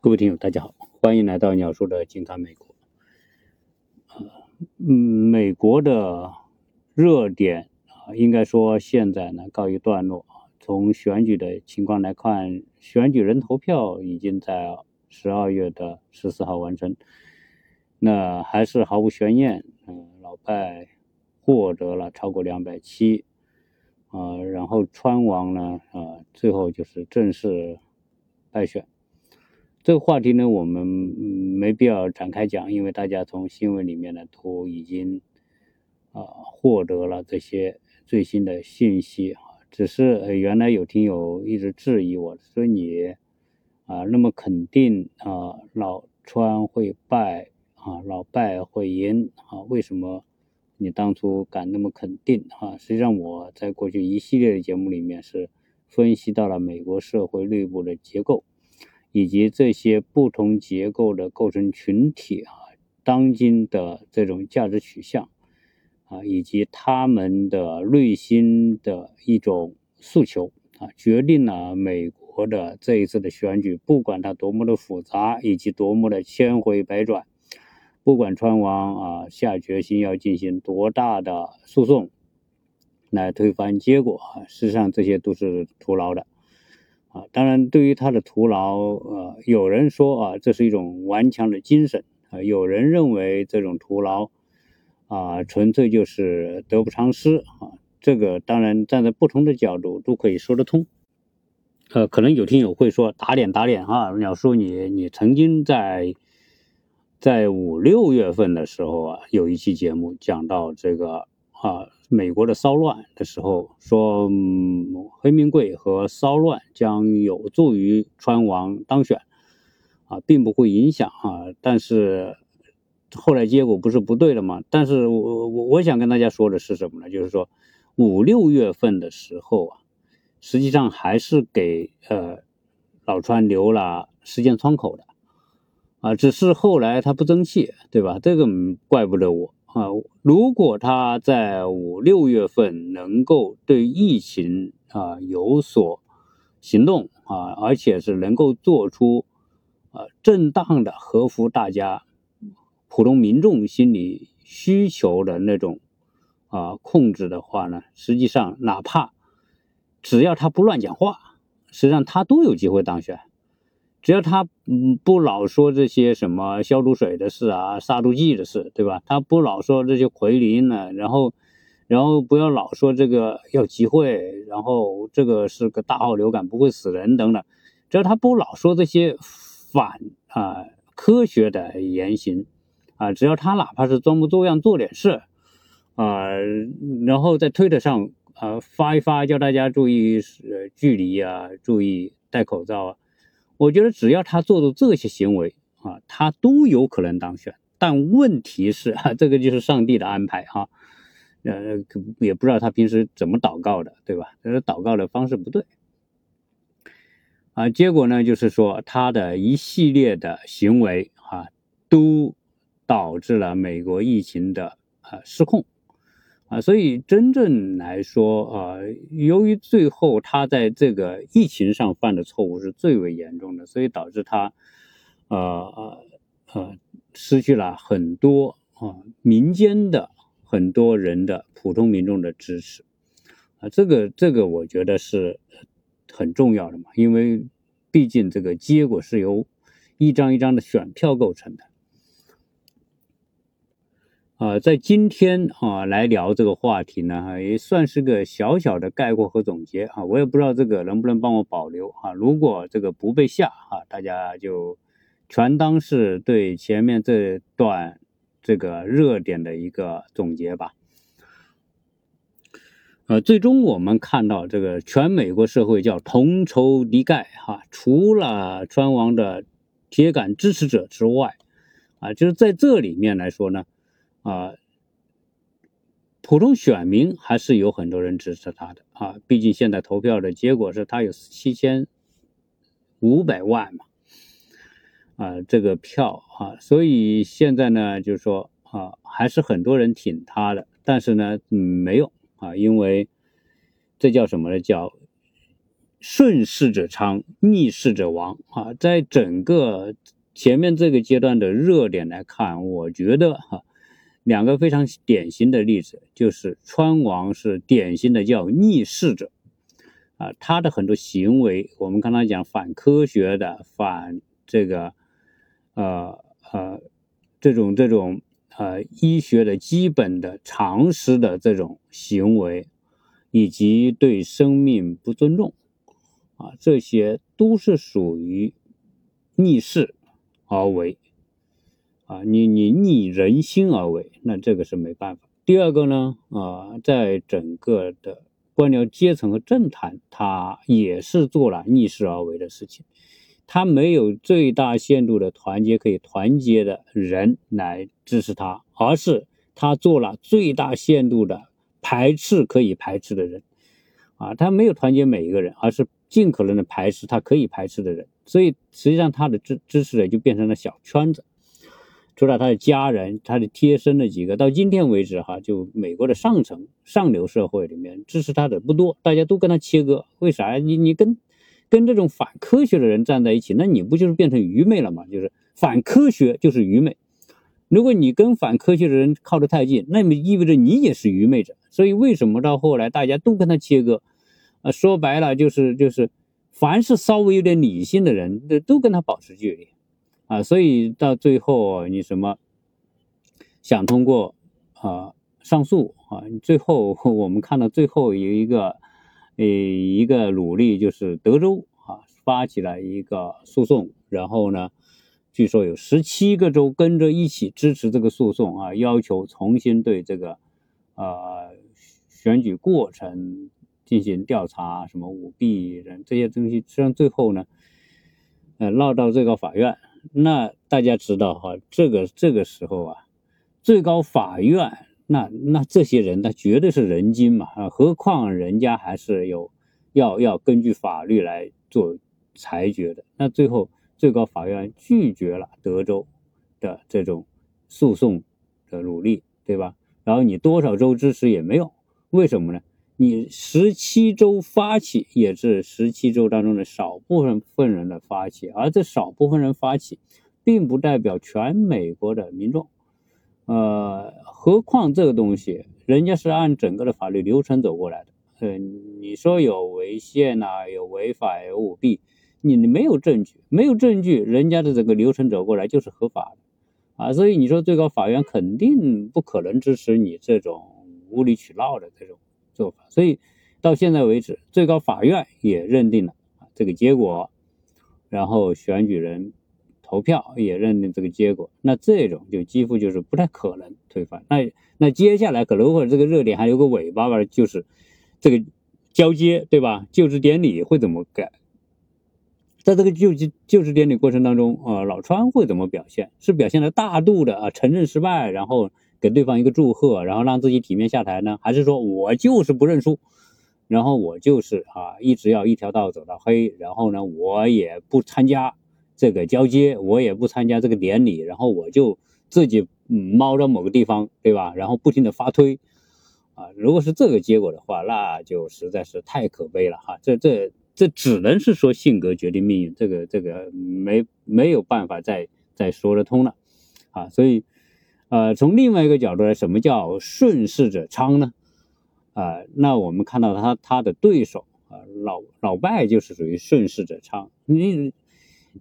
各位听友，大家好，欢迎来到鸟叔的近看美国。嗯，美国的热点啊，应该说现在呢告一段落。从选举的情况来看，选举人投票已经在十二月的十四号完成，那还是毫无悬念，嗯，老拜获得了超过两百七，啊，然后川王呢，啊，最后就是正式败选。这个话题呢，我们没必要展开讲，因为大家从新闻里面呢都已经啊获得了这些最新的信息啊。只是原来有听友一直质疑我说你啊那么肯定啊老川会败啊老败会赢啊为什么你当初敢那么肯定啊？实际上我在过去一系列的节目里面是分析到了美国社会内部的结构。以及这些不同结构的构成群体啊，当今的这种价值取向啊，以及他们的内心的一种诉求啊，决定了美国的这一次的选举，不管它多么的复杂，以及多么的千回百转，不管川王啊下决心要进行多大的诉讼来推翻结果啊，事实上这些都是徒劳的。啊，当然，对于他的徒劳，呃，有人说啊，这是一种顽强的精神啊；有人认为这种徒劳啊，纯粹就是得不偿失啊。这个当然站在不同的角度都可以说得通。呃，可能有听友会说打脸打脸啊，鸟叔你你曾经在在五六月份的时候啊，有一期节目讲到这个啊。美国的骚乱的时候说，嗯黑名贵和骚乱将有助于川王当选，啊，并不会影响啊。但是后来结果不是不对了吗？但是我我我想跟大家说的是什么呢？就是说五六月份的时候啊，实际上还是给呃老川留了时间窗口的，啊，只是后来他不争气，对吧？这个怪不得我。啊，如果他在五六月份能够对疫情啊有所行动啊，而且是能够做出啊正当的、合乎大家普通民众心理需求的那种啊控制的话呢，实际上哪怕只要他不乱讲话，实际上他都有机会当选。只要他嗯不老说这些什么消毒水的事啊、杀毒剂的事，对吧？他不老说这些奎林呢，然后，然后不要老说这个要集会，然后这个是个大号流感不会死人等等。只要他不老说这些反啊科学的言行啊，只要他哪怕是装模作样做点事啊，然后在推特上啊发一发，叫大家注意呃距离啊，注意戴口罩啊。我觉得只要他做的这些行为啊，他都有可能当选。但问题是啊，这个就是上帝的安排哈，呃，也不知道他平时怎么祷告的，对吧？是祷告的方式不对啊。结果呢，就是说他的一系列的行为啊，都导致了美国疫情的啊失控。啊，所以真正来说啊，由于最后他在这个疫情上犯的错误是最为严重的，所以导致他，呃呃呃，失去了很多啊民间的很多人的普通民众的支持，啊，这个这个我觉得是很重要的嘛，因为毕竟这个结果是由一张一张的选票构成的。啊，在今天啊来聊这个话题呢，也算是个小小的概括和总结啊。我也不知道这个能不能帮我保留啊。如果这个不被下啊，大家就全当是对前面这段这个热点的一个总结吧。呃，最终我们看到这个全美国社会叫同仇敌忾哈，除了川王的铁杆支持者之外，啊，就是在这里面来说呢。啊，普通选民还是有很多人支持他的啊，毕竟现在投票的结果是他有七千五百万嘛，啊，这个票啊，所以现在呢，就是说啊，还是很多人挺他的，但是呢，嗯，没有啊，因为这叫什么呢？叫顺势者昌，逆势者亡啊！在整个前面这个阶段的热点来看，我觉得哈，两个非常典型的例子就是川王是典型的叫逆势者啊，他的很多行为，我们刚才讲反科学的、反这个呃呃这种这种呃医学的基本的常识的这种行为，以及对生命不尊重。啊，这些都是属于逆势而为，啊，你你逆人心而为，那这个是没办法。第二个呢，啊，在整个的官僚阶层和政坛，他也是做了逆势而为的事情，他没有最大限度的团结可以团结的人来支持他，而是他做了最大限度的排斥可以排斥的人，啊，他没有团结每一个人，而是。尽可能的排斥他可以排斥的人，所以实际上他的支支持者就变成了小圈子，除了他的家人、他的贴身的几个，到今天为止哈，就美国的上层上流社会里面支持他的不多，大家都跟他切割。为啥呀？你你跟跟这种反科学的人站在一起，那你不就是变成愚昧了吗？就是反科学就是愚昧。如果你跟反科学的人靠得太近，那么意味着你也是愚昧者。所以为什么到后来大家都跟他切割？啊，说白了就是就是，凡是稍微有点理性的人，都都跟他保持距离，啊，所以到最后你什么想通过啊上诉啊，最后我们看到最后有一个呃一个努力，就是德州啊发起了一个诉讼，然后呢，据说有十七个州跟着一起支持这个诉讼啊，要求重新对这个呃选举过程。进行调查，什么舞弊人这些东西，实际上最后呢，呃，闹到最高法院。那大家知道哈，这个这个时候啊，最高法院那那这些人，那绝对是人精嘛啊，何况人家还是有要要根据法律来做裁决的。那最后最高法院拒绝了德州的这种诉讼的努力，对吧？然后你多少州支持也没有，为什么呢？你十七州发起也是十七州当中的少部分份人的发起，而这少部分人发起，并不代表全美国的民众。呃，何况这个东西，人家是按整个的法律流程走过来的。呃，你说有违宪呐，有违法，有舞弊，你没有证据，没有证据，人家的整个流程走过来就是合法的啊。所以你说最高法院肯定不可能支持你这种无理取闹的这种。做法，所以到现在为止，最高法院也认定了这个结果，然后选举人投票也认定这个结果，那这种就几乎就是不太可能推翻。那那接下来可能会这个热点还有个尾巴吧，就是这个交接，对吧？就职典礼会怎么改？在这个就职就职典礼过程当中，啊，老川会怎么表现？是表现的大度的啊，承认失败，然后。给对方一个祝贺，然后让自己体面下台呢？还是说我就是不认输，然后我就是啊，一直要一条道走到黑，然后呢，我也不参加这个交接，我也不参加这个典礼，然后我就自己猫到某个地方，对吧？然后不停的发推，啊，如果是这个结果的话，那就实在是太可悲了哈。这这这只能是说性格决定命运，这个这个没没有办法再再说得通了，啊，所以。呃，从另外一个角度来，什么叫顺势者昌呢？啊，那我们看到他他的对手啊，老老拜就是属于顺势者昌。你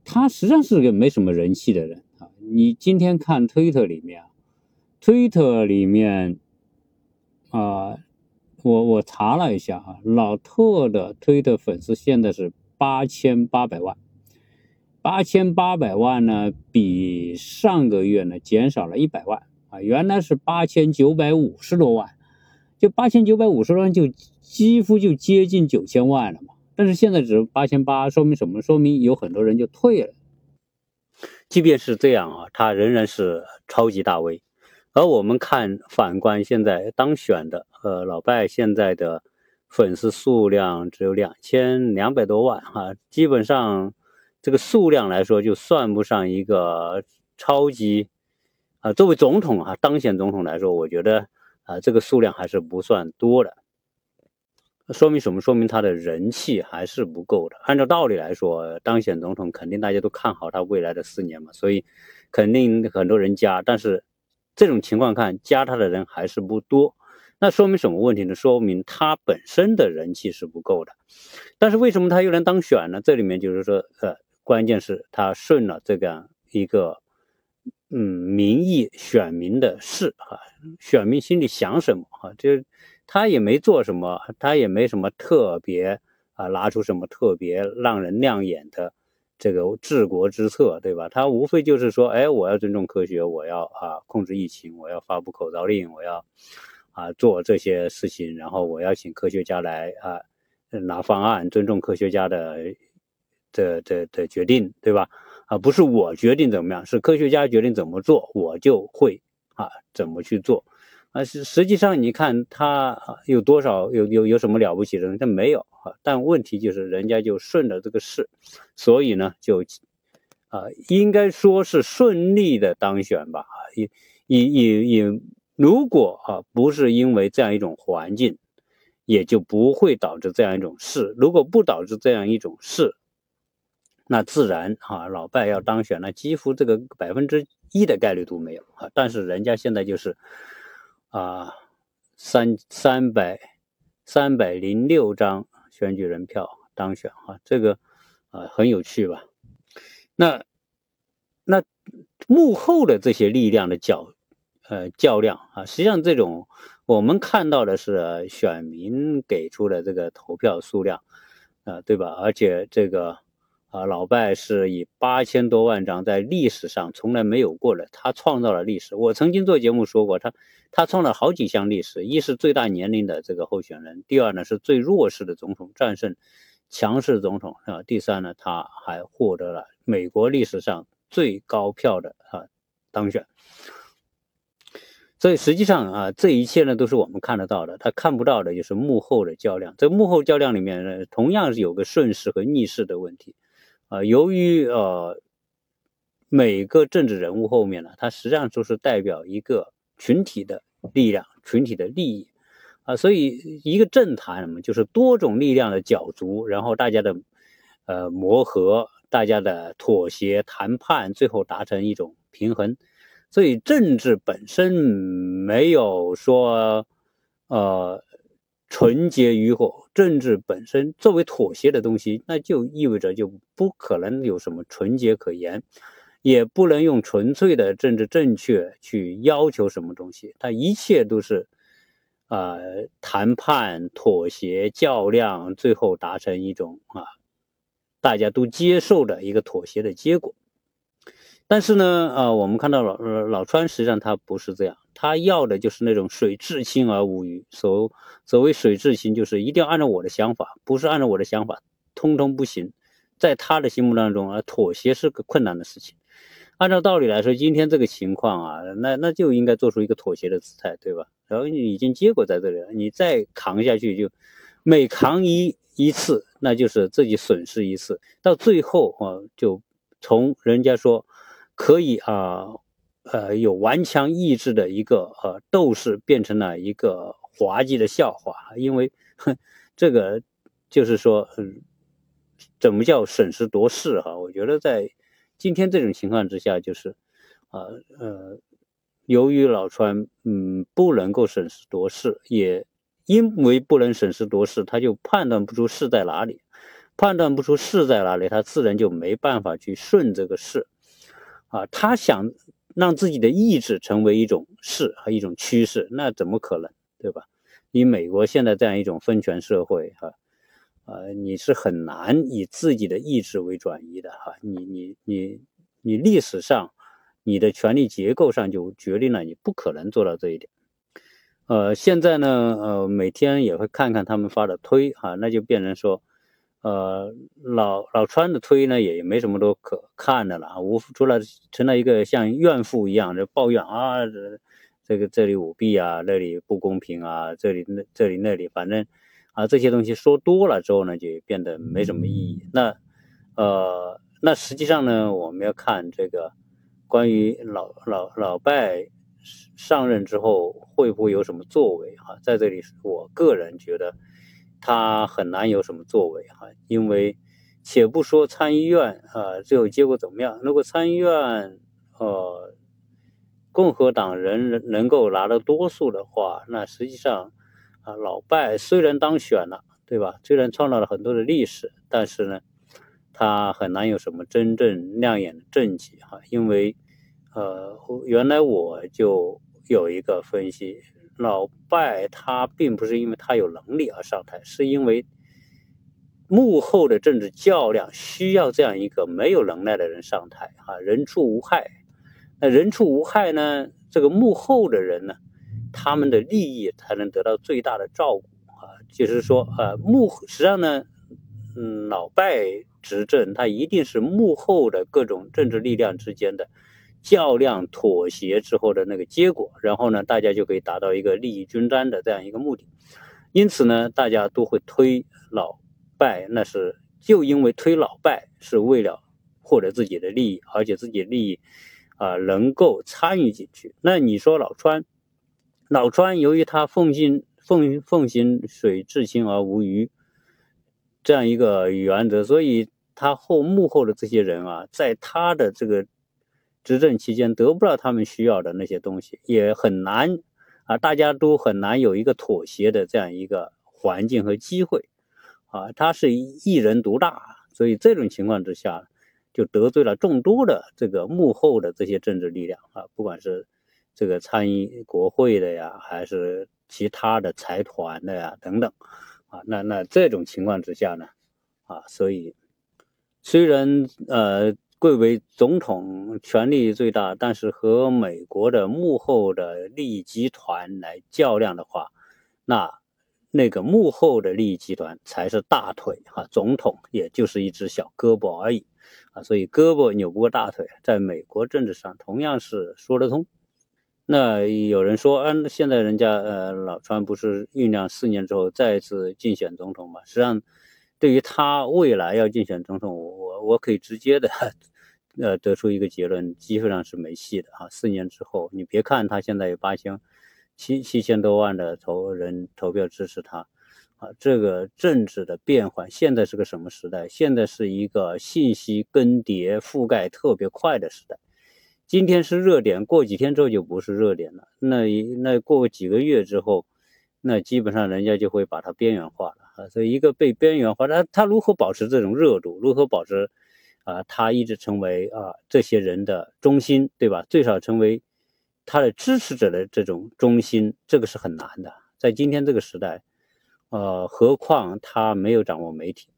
他实际上是个没什么人气的人啊。你今天看推特里面啊，推特里面啊，我我查了一下啊，老特的推特粉丝现在是八千八百万。八千八百万呢，比上个月呢减少了一百万啊，原来是八千九百五十多万，就八千九百五十万就几乎就接近九千万了嘛。但是现在只八千八，说明什么？说明有很多人就退了。即便是这样啊，他仍然是超级大 V。而我们看反观现在当选的呃老拜现在的粉丝数量只有两千两百多万哈，基本上。这个数量来说，就算不上一个超级啊。作为总统啊，当选总统来说，我觉得啊，这个数量还是不算多的说明什么？说明他的人气还是不够的。按照道理来说，当选总统肯定大家都看好他未来的四年嘛，所以肯定很多人加。但是这种情况看，加他的人还是不多。那说明什么问题呢？说明他本身的人气是不够的。但是为什么他又能当选呢？这里面就是说，呃，关键是他顺了这个一个嗯民意选民的事啊，选民心里想什么啊，就。他也没做什么，他也没什么特别啊，拿出什么特别让人亮眼的这个治国之策，对吧？他无非就是说，哎，我要尊重科学，我要啊控制疫情，我要发布口罩令，我要啊做这些事情，然后我要请科学家来啊拿方案，尊重科学家的的的的决定，对吧？啊，不是我决定怎么样，是科学家决定怎么做，我就会啊怎么去做。啊，实实际上你看他有多少有有有什么了不起的？他没有啊。但问题就是人家就顺着这个势，所以呢就啊应该说是顺利的当选吧。也也也也，如果啊不是因为这样一种环境，也就不会导致这样一种事。如果不导致这样一种事，那自然啊老拜要当选，那几乎这个百分之一的概率都没有啊。但是人家现在就是。啊，三三百三百零六张选举人票当选啊，这个啊很有趣吧？那那幕后的这些力量的较呃较量啊，实际上这种我们看到的是选民给出的这个投票数量啊，对吧？而且这个。啊，老拜是以八千多万张，在历史上从来没有过的，他创造了历史。我曾经做节目说过，他他创了好几项历史：一是最大年龄的这个候选人，第二呢是最弱势的总统战胜强势总统啊，第三呢他还获得了美国历史上最高票的啊当选。所以实际上啊，这一切呢都是我们看得到的，他看不到的就是幕后的较量。这幕后较量里面呢，同样是有个顺势和逆势的问题。啊，由于呃，每个政治人物后面呢，它实际上就是代表一个群体的力量、群体的利益啊，所以一个政坛嘛，就是多种力量的角逐，然后大家的呃磨合、大家的妥协、谈判，最后达成一种平衡。所以政治本身没有说呃。纯洁与否，政治本身作为妥协的东西，那就意味着就不可能有什么纯洁可言，也不能用纯粹的政治正确去要求什么东西。它一切都是，啊，谈判、妥协、较量，最后达成一种啊，大家都接受的一个妥协的结果。但是呢，啊，我们看到老老川实际上他不是这样。他要的就是那种水至清而无鱼。所所谓水至清，就是一定要按照我的想法，不是按照我的想法，通通不行。在他的心目当中啊，妥协是个困难的事情。按照道理来说，今天这个情况啊，那那就应该做出一个妥协的姿态，对吧？然后你已经结果在这里了，你再扛下去，就每扛一一次，那就是自己损失一次。到最后啊，就从人家说可以啊。呃，有顽强意志的一个呃斗士变成了一个滑稽的笑话，因为哼，这个就是说，嗯，怎么叫审时度势哈？我觉得在今天这种情况之下，就是啊呃，由于老川嗯不能够审时度势，也因为不能审时度势，他就判断不出势在哪里，判断不出势在哪里，他自然就没办法去顺这个势啊，他想。让自己的意志成为一种势和一种趋势，那怎么可能，对吧？以美国现在这样一种分权社会，哈，呃，你是很难以自己的意志为转移的，哈，你你你你历史上你的权力结构上就决定了你不可能做到这一点。呃，现在呢，呃，每天也会看看他们发的推，哈，那就变成说。呃，老老川的推呢，也没什么多可看的了，无除了成了一个像怨妇一样的抱怨啊，这个这里舞弊啊，那里不公平啊，这里那这里那里，反正啊这些东西说多了之后呢，就变得没什么意义。那呃，那实际上呢，我们要看这个关于老老老拜上任之后会不会有什么作为啊？在这里，我个人觉得。他很难有什么作为哈，因为且不说参议院啊最后结果怎么样，如果参议院呃共和党人能够拿到多数的话，那实际上啊老拜虽然当选了，对吧？虽然创造了很多的历史，但是呢，他很难有什么真正亮眼的政绩哈，因为呃原来我就有一个分析。老拜他并不是因为他有能力而上台，是因为幕后的政治较量需要这样一个没有能耐的人上台啊，人畜无害。那人畜无害呢？这个幕后的人呢，他们的利益才能得到最大的照顾啊。就是说，呃，幕实际上呢，嗯，老拜执政，他一定是幕后的各种政治力量之间的。较量妥协之后的那个结果，然后呢，大家就可以达到一个利益均沾的这样一个目的。因此呢，大家都会推老拜，那是就因为推老拜是为了获得自己的利益，而且自己利益啊能够参与进去。那你说老川，老川由于他奉行奉奉行水至清而无鱼这样一个原则，所以他后幕后的这些人啊，在他的这个。执政期间得不到他们需要的那些东西，也很难啊，大家都很难有一个妥协的这样一个环境和机会啊。他是一人独大，所以这种情况之下，就得罪了众多的这个幕后的这些政治力量啊，不管是这个参议国会的呀，还是其他的财团的呀等等啊。那那这种情况之下呢，啊，所以虽然呃。贵为总统权力最大，但是和美国的幕后的利益集团来较量的话，那那个幕后的利益集团才是大腿哈，总统也就是一只小胳膊而已啊，所以胳膊扭不过大腿，在美国政治上同样是说得通。那有人说，嗯，现在人家呃老川不是酝酿四年之后再次竞选总统嘛？实际上。对于他未来要竞选总统，我我可以直接的，呃，得出一个结论，基本上是没戏的啊。四年之后，你别看他现在有八千七七千多万的投人投票支持他，啊，这个政治的变换，现在是个什么时代？现在是一个信息更迭、覆盖特别快的时代。今天是热点，过几天之后就不是热点了。那那过几个月之后，那基本上人家就会把它边缘化了。啊，所以一个被边缘化，他他如何保持这种热度？如何保持啊？他一直成为啊这些人的中心，对吧？最少成为他的支持者的这种中心，这个是很难的。在今天这个时代，呃，何况他没有掌握媒体。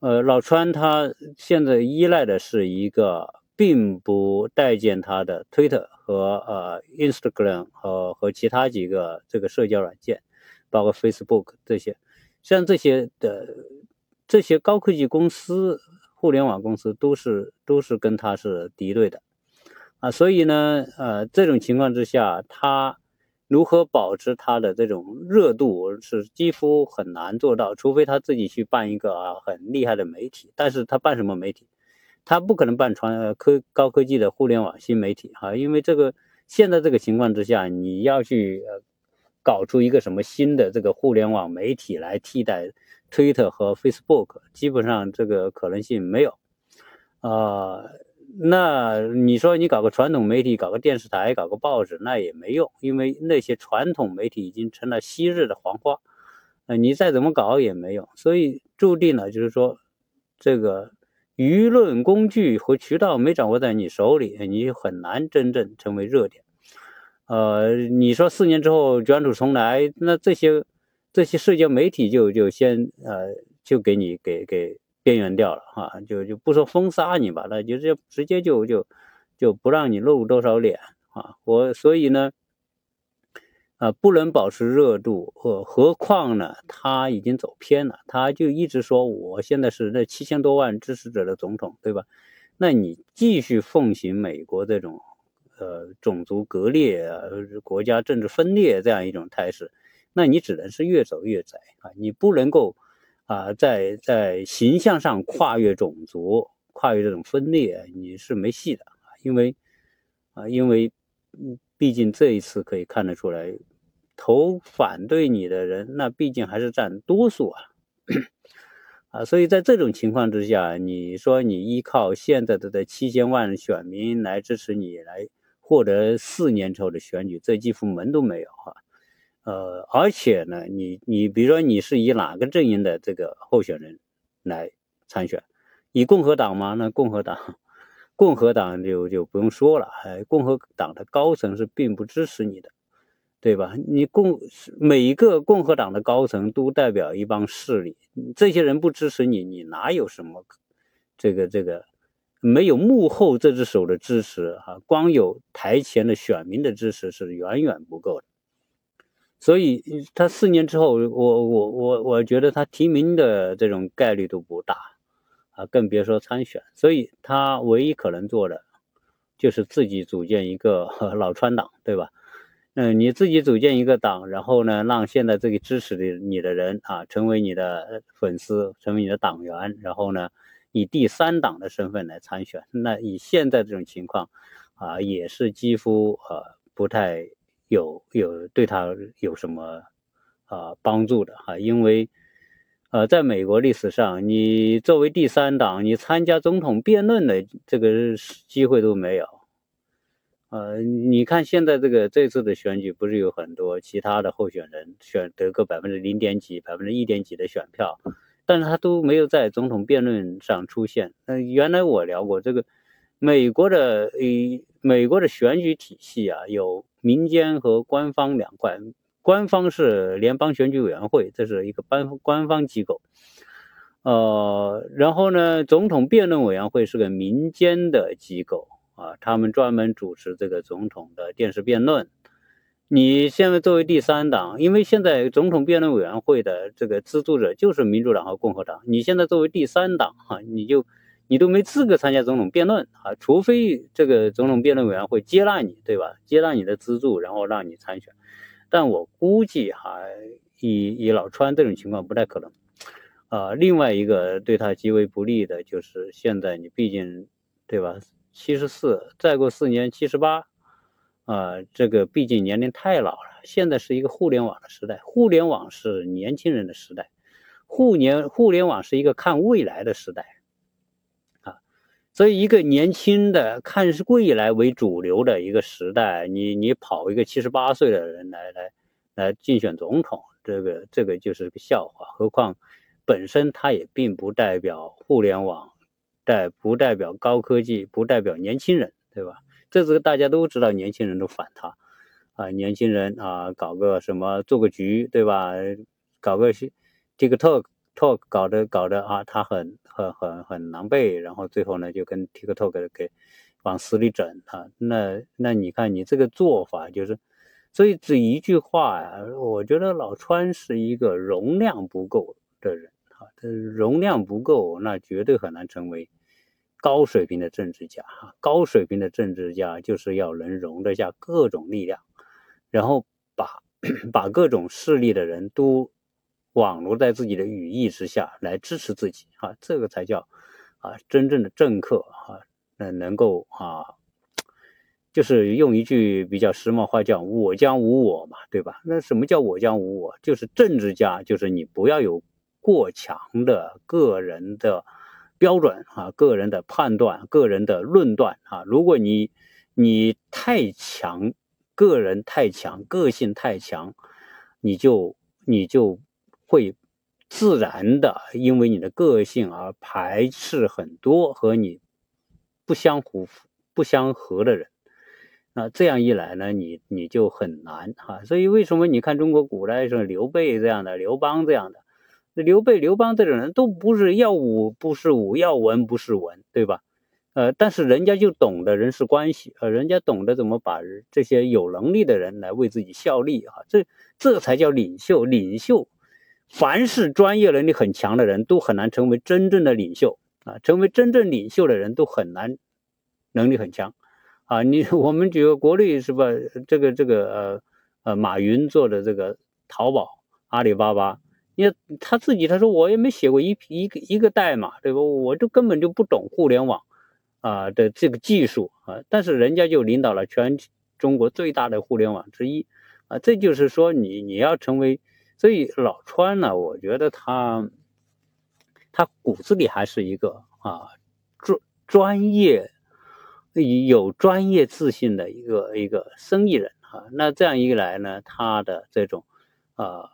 呃，老川他现在依赖的是一个并不待见他的 Twitter 和呃 Instagram 和和其他几个这个社交软件，包括 Facebook 这些。像这些的这些高科技公司、互联网公司都是都是跟他是敌对的啊，所以呢，呃，这种情况之下，他如何保持他的这种热度是几乎很难做到，除非他自己去办一个啊很厉害的媒体。但是他办什么媒体？他不可能办传科高科技的互联网新媒体哈，因为这个现在这个情况之下，你要去。搞出一个什么新的这个互联网媒体来替代 Twitter 和 Facebook，基本上这个可能性没有。啊，那你说你搞个传统媒体，搞个电视台，搞个报纸，那也没用，因为那些传统媒体已经成了昔日的黄花。呃，你再怎么搞也没用，所以注定了就是说，这个舆论工具和渠道没掌握在你手里，你很难真正成为热点。呃，你说四年之后卷土重来，那这些这些社交媒体就就先呃就给你给给边缘掉了哈，就就不说封杀你吧，那就直接直接就就就不让你露多少脸啊。我所以呢，啊不能保持热度，呃何况呢他已经走偏了，他就一直说我现在是那七千多万支持者的总统，对吧？那你继续奉行美国这种。呃，种族割裂啊，国家政治分裂这样一种态势，那你只能是越走越窄啊！你不能够啊，在在形象上跨越种族，跨越这种分裂，你是没戏的啊！因为啊，因为嗯毕竟这一次可以看得出来，投反对你的人，那毕竟还是占多数啊。啊，所以在这种情况之下，你说你依靠现在的这七千万选民来支持你来获得四年之后的选举，这几乎门都没有哈。呃，而且呢，你你比如说你是以哪个阵营的这个候选人来参选？以共和党吗？那共和党，共和党就就不用说了，哎，共和党的高层是并不支持你的。对吧？你共每一个共和党的高层都代表一帮势力，这些人不支持你，你哪有什么这个这个？没有幕后这只手的支持啊，光有台前的选民的支持是远远不够的。所以他四年之后，我我我我觉得他提名的这种概率都不大啊，更别说参选。所以他唯一可能做的就是自己组建一个 老川党，对吧？嗯，你自己组建一个党，然后呢，让现在这个支持的你的人啊，成为你的粉丝，成为你的党员，然后呢，以第三党的身份来参选。那以现在这种情况，啊，也是几乎呃不太有有对他有什么啊帮助的哈，因为呃，在美国历史上，你作为第三党，你参加总统辩论的这个机会都没有。呃，你看现在这个这次的选举，不是有很多其他的候选人选得个百分之零点几、百分之一点几的选票，但是他都没有在总统辩论上出现。那原来我聊过这个，美国的呃，美国的选举体系啊，有民间和官方两块，官方是联邦选举委员会，这是一个官官方机构，呃，然后呢，总统辩论委员会是个民间的机构。啊，他们专门主持这个总统的电视辩论。你现在作为第三党，因为现在总统辩论委员会的这个资助者就是民主党和共和党，你现在作为第三党哈，你就你都没资格参加总统辩论啊，除非这个总统辩论委员会接纳你，对吧？接纳你的资助，然后让你参选。但我估计哈，以以老川这种情况不太可能。啊，另外一个对他极为不利的就是现在你毕竟，对吧？七十四，再过四年七十八，啊，这个毕竟年龄太老了。现在是一个互联网的时代，互联网是年轻人的时代，互联互联网是一个看未来的时代，啊，所以一个年轻的看是未来为主流的一个时代，你你跑一个七十八岁的人来来来竞选总统，这个这个就是个笑话。何况本身他也并不代表互联网。代不代表高科技，不代表年轻人，对吧？这个大家都知道，年轻人都反他，啊，年轻人啊，搞个什么做个局，对吧？搞个 TikTok Talk 搞的搞的啊，他很很很很狼狈，然后最后呢就跟 TikTok 给往死里整啊。那那你看你这个做法就是，所以这一句话呀，我觉得老川是一个容量不够的人。容量不够，那绝对很难成为高水平的政治家。哈，高水平的政治家就是要能容得下各种力量，然后把 把各种势力的人都网罗在自己的羽翼之下来支持自己。啊，这个才叫啊真正的政客。啊，那能够啊，就是用一句比较时髦话叫“我将无我”嘛，对吧？那什么叫“我将无我”？就是政治家，就是你不要有。过强的个人的标准啊，个人的判断，个人的论断啊，如果你你太强，个人太强，个性太强，你就你就会自然的因为你的个性而排斥很多和你不相符、不相合的人。那这样一来呢，你你就很难哈。所以为什么你看中国古代是刘备这样的，刘邦这样的？刘备、刘邦这种人都不是要武不是武，要文不是文，对吧？呃，但是人家就懂得人事关系，呃，人家懂得怎么把这些有能力的人来为自己效力啊，这这才叫领袖。领袖，凡是专业能力很强的人都很难成为真正的领袖啊，成为真正领袖的人都很难能力很强啊。你我们举个国内是吧？这个这个呃呃，马云做的这个淘宝、阿里巴巴。你他自己他说我也没写过一一个一个代码，对吧？我就根本就不懂互联网啊的这个技术啊，但是人家就领导了全中国最大的互联网之一啊，这就是说你你要成为，所以老川呢，我觉得他他骨子里还是一个啊专专业有专业自信的一个一个生意人啊。那这样一来呢，他的这种啊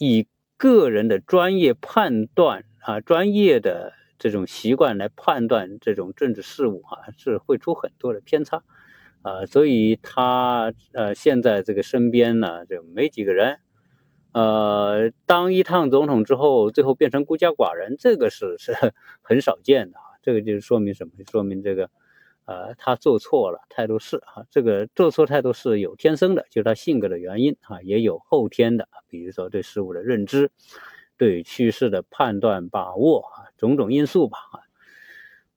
以个人的专业判断啊专业的。这种习惯来判断这种政治事务啊，是会出很多的偏差，啊，所以他呃现在这个身边呢就没几个人，呃，当一趟总统之后，最后变成孤家寡人，这个是是很少见的啊。这个就是说明什么？说明这个呃他做错了态度是啊，这个做错态度是有天生的，就是他性格的原因啊，也有后天的，比如说对事物的认知。对趋势的判断把握啊，种种因素吧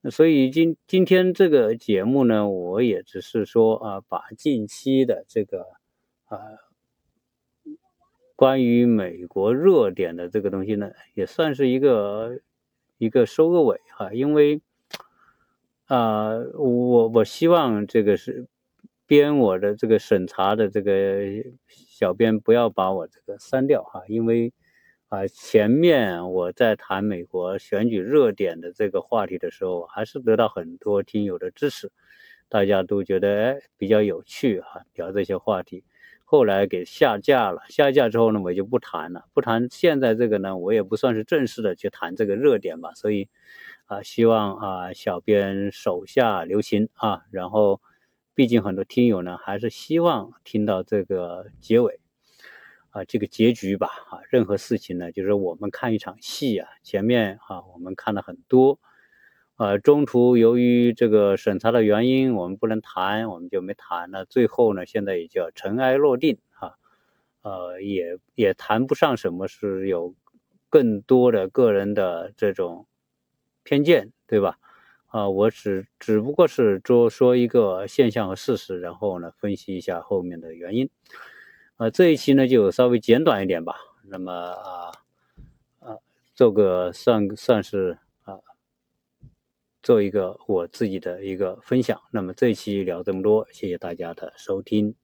啊，所以今今天这个节目呢，我也只是说啊，把近期的这个啊关于美国热点的这个东西呢，也算是一个一个收个尾哈，因为啊，我我希望这个是编我的这个审查的这个小编不要把我这个删掉哈，因为。啊，前面我在谈美国选举热点的这个话题的时候，还是得到很多听友的支持，大家都觉得哎比较有趣哈，聊这些话题。后来给下架了，下架之后呢，我就不谈了，不谈。现在这个呢，我也不算是正式的去谈这个热点吧，所以啊，希望啊小编手下留情啊。然后，毕竟很多听友呢，还是希望听到这个结尾。啊，这个结局吧，啊，任何事情呢，就是我们看一场戏啊，前面啊，我们看了很多，呃，中途由于这个审查的原因，我们不能谈，我们就没谈。那最后呢，现在也叫尘埃落定，哈，呃，也也谈不上什么是有更多的个人的这种偏见，对吧？啊，我只只不过是说说一个现象和事实，然后呢，分析一下后面的原因。呃，这一期呢就稍微简短一点吧。那么啊啊，做个算算是，做一个我自己的一个分享。那么这一期聊这么多，谢谢大家的收听。